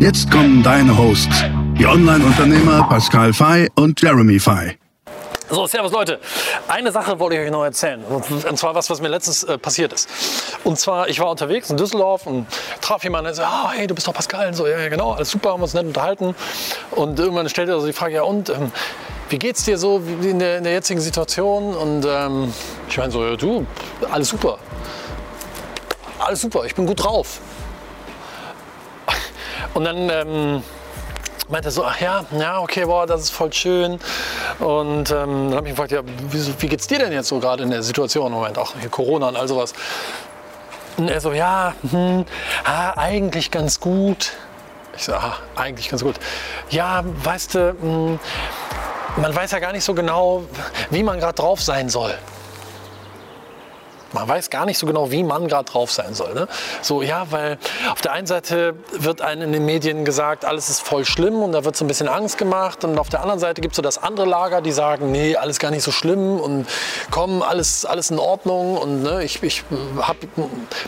Jetzt kommen deine Hosts, die Online-Unternehmer Pascal Fay und Jeremy Fay. So, servus Leute. Eine Sache wollte ich euch noch erzählen. Und zwar was, was mir letztens äh, passiert ist. Und zwar, ich war unterwegs in Düsseldorf und traf jemanden, der so, oh, hey, du bist doch Pascal. Und so, ja, ja, genau, alles super, haben uns nett unterhalten. Und irgendwann stellte er so die Frage, ja und, ähm, wie geht's dir so in der, in der jetzigen Situation? Und ähm, ich meine so, ja, du, alles super. Alles super, ich bin gut drauf. Und dann ähm, meinte er so, ach ja, ja, okay, boah, das ist voll schön. Und ähm, dann habe ich ihn gefragt, ja, wie, wie geht's dir denn jetzt so gerade in der Situation? Moment, auch hier Corona und all sowas. Und er so, ja, hm, ah, eigentlich ganz gut. Ich so, ah, eigentlich ganz gut. Ja, weißt du, hm, man weiß ja gar nicht so genau, wie man gerade drauf sein soll. Man weiß gar nicht so genau, wie man gerade drauf sein soll. Ne? So, ja, weil auf der einen Seite wird einem in den Medien gesagt, alles ist voll schlimm und da wird so ein bisschen Angst gemacht. Und auf der anderen Seite gibt es so das andere Lager, die sagen, nee, alles gar nicht so schlimm und komm, alles, alles in Ordnung. Und ne, ich, ich hab,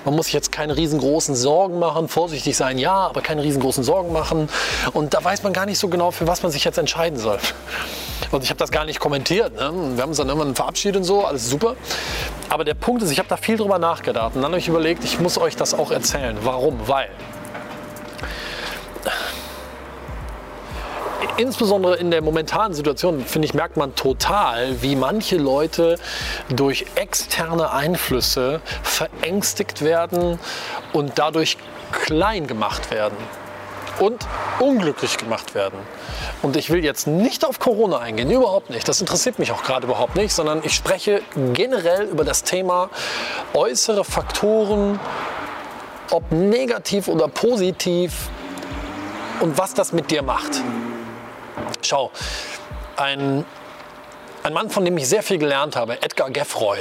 man muss sich jetzt keine riesengroßen Sorgen machen, vorsichtig sein, ja, aber keine riesengroßen Sorgen machen. Und da weiß man gar nicht so genau, für was man sich jetzt entscheiden soll. Und ich habe das gar nicht kommentiert. Ne? Wir haben uns dann irgendwann verabschiedet und so, alles super. Aber der Punkt ist, ich habe da viel drüber nachgedacht und dann habe ich überlegt, ich muss euch das auch erzählen. Warum? Weil insbesondere in der momentanen Situation, finde ich, merkt man total, wie manche Leute durch externe Einflüsse verängstigt werden und dadurch klein gemacht werden und unglücklich gemacht werden. Und ich will jetzt nicht auf Corona eingehen, überhaupt nicht. Das interessiert mich auch gerade überhaupt nicht, sondern ich spreche generell über das Thema äußere Faktoren, ob negativ oder positiv und was das mit dir macht. Schau, ein, ein Mann, von dem ich sehr viel gelernt habe, Edgar Geffroy,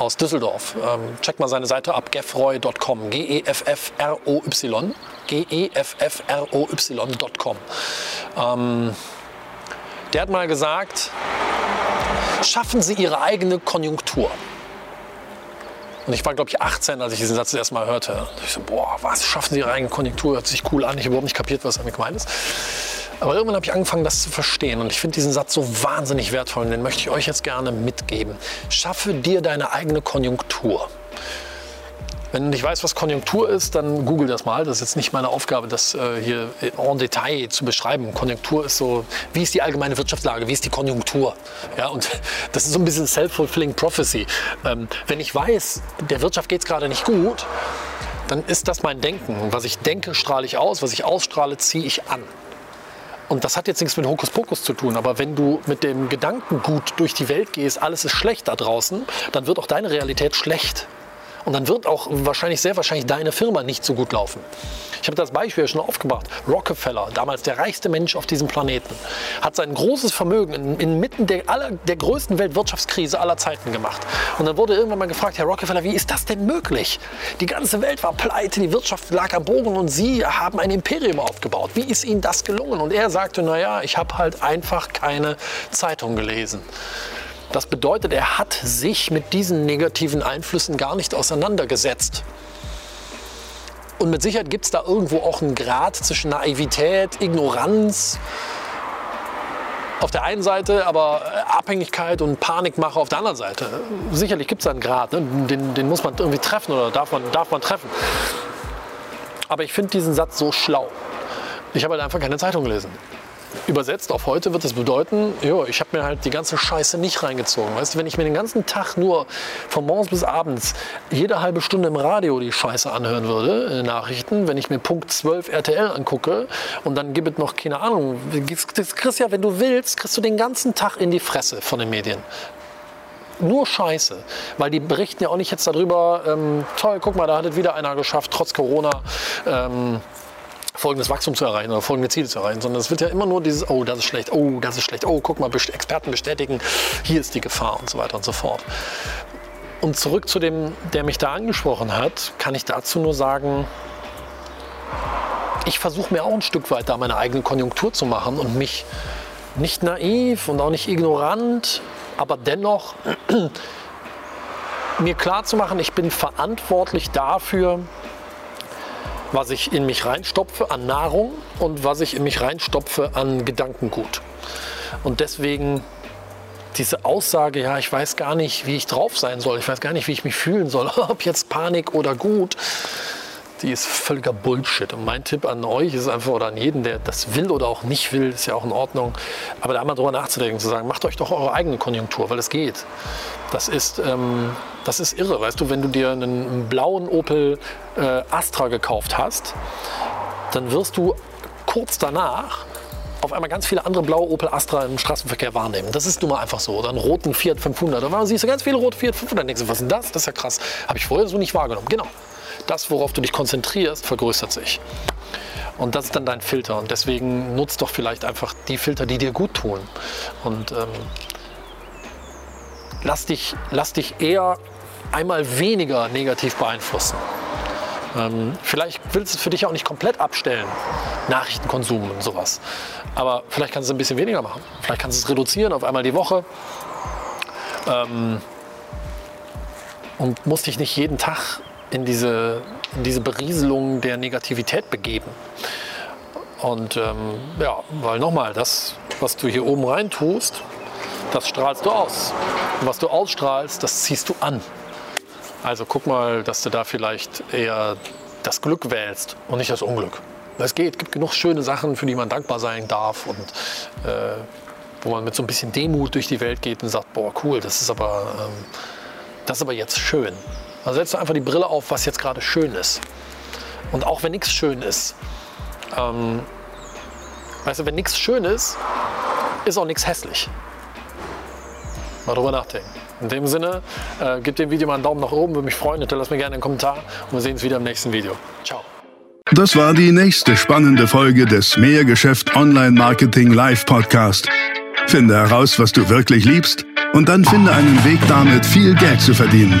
aus Düsseldorf. Ähm, checkt mal seine Seite ab, geffroy.com. G-E-F-F-R-O-Y. G-E-F-F-R-O-Y.com. Ähm, der hat mal gesagt, schaffen Sie Ihre eigene Konjunktur. Und ich war, glaube ich, 18, als ich diesen Satz das erste Mal hörte. Und ich so, boah, was, schaffen Sie Ihre eigene Konjunktur? Hört sich cool an. Ich habe überhaupt nicht kapiert, was damit gemeint ist. Aber irgendwann habe ich angefangen, das zu verstehen. Und ich finde diesen Satz so wahnsinnig wertvoll. Und den möchte ich euch jetzt gerne mitgeben. Schaffe dir deine eigene Konjunktur. Wenn du nicht weißt, was Konjunktur ist, dann google das mal. Das ist jetzt nicht meine Aufgabe, das äh, hier en Detail zu beschreiben. Konjunktur ist so, wie ist die allgemeine Wirtschaftslage, wie ist die Konjunktur? Ja, und das ist so ein bisschen self-fulfilling prophecy. Ähm, wenn ich weiß, der Wirtschaft geht es gerade nicht gut, dann ist das mein Denken. Was ich denke, strahle ich aus. Was ich ausstrahle, ziehe ich an. Und das hat jetzt nichts mit Hokuspokus zu tun, aber wenn du mit dem Gedankengut durch die Welt gehst, alles ist schlecht da draußen, dann wird auch deine Realität schlecht. Und dann wird auch wahrscheinlich, sehr wahrscheinlich deine Firma nicht so gut laufen. Ich habe das Beispiel schon aufgebracht. Rockefeller, damals der reichste Mensch auf diesem Planeten, hat sein großes Vermögen inmitten der, aller, der größten Weltwirtschaftskrise aller Zeiten gemacht. Und dann wurde irgendwann mal gefragt, Herr Rockefeller, wie ist das denn möglich? Die ganze Welt war pleite, die Wirtschaft lag am Boden und Sie haben ein Imperium aufgebaut. Wie ist Ihnen das gelungen? Und er sagte, naja, ich habe halt einfach keine Zeitung gelesen. Das bedeutet, er hat sich mit diesen negativen Einflüssen gar nicht auseinandergesetzt. Und mit Sicherheit gibt es da irgendwo auch einen Grad zwischen Naivität, Ignoranz auf der einen Seite, aber Abhängigkeit und Panikmache auf der anderen Seite. Sicherlich gibt es da einen Grad, ne? den, den, muss man irgendwie treffen oder darf man, darf man treffen. Aber ich finde diesen Satz so schlau. Ich habe halt einfach keine Zeitung gelesen. Übersetzt auf heute wird das bedeuten, jo, ich habe mir halt die ganze Scheiße nicht reingezogen. Weißt du, wenn ich mir den ganzen Tag nur von morgens bis abends jede halbe Stunde im Radio die Scheiße anhören würde, in den Nachrichten, wenn ich mir Punkt 12 RTL angucke und dann gibt es noch, keine Ahnung, das kriegst ja, wenn du willst, kriegst du den ganzen Tag in die Fresse von den Medien nur Scheiße. Weil die berichten ja auch nicht jetzt darüber, ähm, toll, guck mal, da hat es wieder einer geschafft, trotz Corona. Ähm, folgendes Wachstum zu erreichen oder folgende Ziele zu erreichen, sondern es wird ja immer nur dieses, oh, das ist schlecht, oh, das ist schlecht, oh, guck mal, Experten bestätigen, hier ist die Gefahr und so weiter und so fort. Und zurück zu dem, der mich da angesprochen hat, kann ich dazu nur sagen, ich versuche mir auch ein Stück weit da meine eigene Konjunktur zu machen und mich nicht naiv und auch nicht ignorant, aber dennoch mir klar zu machen, ich bin verantwortlich dafür, was ich in mich reinstopfe an Nahrung und was ich in mich reinstopfe an Gedankengut. Und deswegen diese Aussage, ja, ich weiß gar nicht, wie ich drauf sein soll, ich weiß gar nicht, wie ich mich fühlen soll, ob jetzt Panik oder gut, die ist völliger Bullshit. Und mein Tipp an euch ist einfach, oder an jeden, der das will oder auch nicht will, ist ja auch in Ordnung, aber da einmal drüber nachzudenken, zu sagen, macht euch doch eure eigene Konjunktur, weil es geht. Das ist, ähm, das ist irre, weißt du, wenn du dir einen, blauen Opel äh, Astra gekauft hast, dann wirst du kurz danach auf einmal ganz viele andere blaue Opel Astra im Straßenverkehr wahrnehmen. Das ist nun mal einfach so. Oder einen roten Fiat 500. Da siehst du ganz viele rote Fiat 500. Dann denkst du, was ist denn das? Das ist ja krass. Habe ich vorher so nicht wahrgenommen. Genau das, worauf du dich konzentrierst, vergrößert sich. Und das ist dann dein Filter. Und deswegen nutzt doch vielleicht einfach die Filter, die dir gut tun. Und ähm, lass, dich, lass dich eher einmal weniger negativ beeinflussen. Ähm, vielleicht willst du es für dich auch nicht komplett abstellen, Nachrichtenkonsum und sowas. Aber vielleicht kannst du es ein bisschen weniger machen. Vielleicht kannst du es reduzieren auf einmal die Woche. Ähm, und musst dich nicht jeden Tag in diese, in diese Berieselung der Negativität begeben. Und ähm, ja, weil nochmal, das, was du hier oben rein tust, das strahlst du aus. Und was du ausstrahlst, das ziehst du an. Also guck mal, dass du da vielleicht eher das Glück wählst und nicht das Unglück. Es geht, gibt genug schöne Sachen, für die man dankbar sein darf und äh, wo man mit so ein bisschen Demut durch die Welt geht und sagt, boah, cool, das ist aber, ähm, das ist aber jetzt schön. Also setzt einfach die Brille auf, was jetzt gerade schön ist. Und auch wenn nichts schön ist, ähm, weißt du, wenn nichts schön ist, ist auch nichts hässlich. Mal drüber nachdenken. In dem Sinne, äh, gib dem Video mal einen Daumen nach oben, würde mich freuen. Hinterlass mir gerne einen Kommentar und wir sehen uns wieder im nächsten Video. Ciao. Das war die nächste spannende Folge des Mehrgeschäft Online Marketing Live Podcast. Finde heraus, was du wirklich liebst und dann finde einen Weg damit, viel Geld zu verdienen.